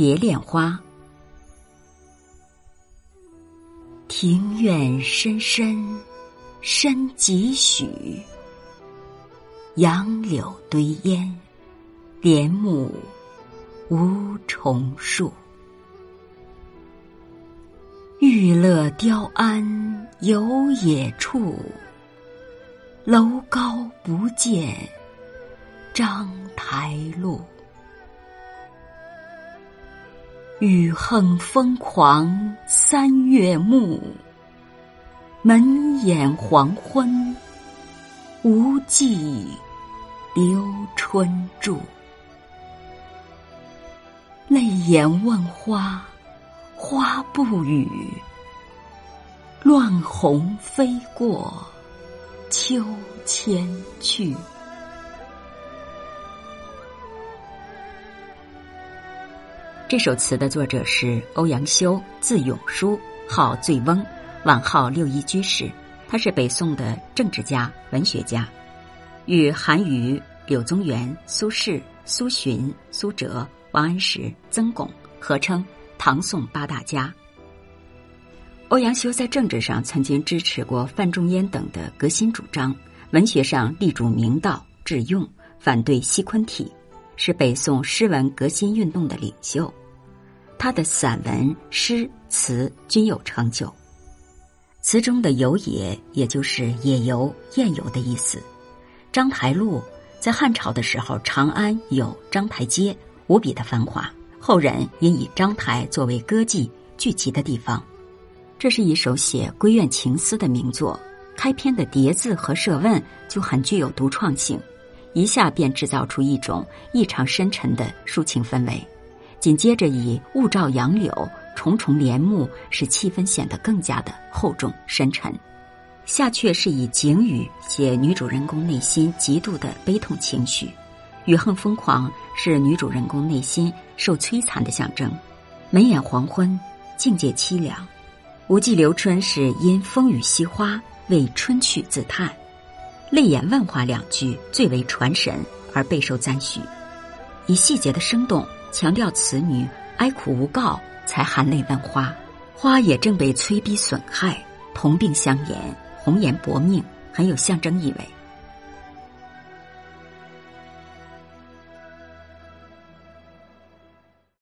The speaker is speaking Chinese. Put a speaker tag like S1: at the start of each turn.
S1: 蝶恋花。庭院深深深几许，杨柳堆烟，帘幕无重数。玉勒雕鞍游野处，楼高不见章台路。雨横风狂三月暮，门掩黄昏，无计留春住。泪眼问花，花不语。乱红飞过秋千去。这首词的作者是欧阳修，字永叔，号醉翁，晚号六一居士。他是北宋的政治家、文学家，与韩愈、柳宗元、苏轼、苏洵、苏辙、王安石、曾巩合称唐宋八大家。欧阳修在政治上曾经支持过范仲淹等的革新主张，文学上力主明道、致用，反对西昆体，是北宋诗文革新运动的领袖。他的散文、诗词均有成就。词中的“游野”也就是野游、宴游的意思。章台路在汉朝的时候，长安有章台街，无比的繁华。后人因以章台作为歌妓聚集的地方。这是一首写闺怨情思的名作。开篇的叠字和设问就很具有独创性，一下便制造出一种异常深沉的抒情氛围。紧接着以雾罩杨柳，重重帘幕，使气氛显得更加的厚重深沉。下阙是以景语写女主人公内心极度的悲痛情绪，雨横风狂是女主人公内心受摧残的象征。门掩黄昏，境界凄凉。无计留春是因风雨惜花，为春去自叹。泪眼问花两句最为传神而备受赞许，以细节的生动。强调此女哀苦无告，才含泪问花。花也正被催逼损害，同病相怜，红颜薄命，很有象征意味。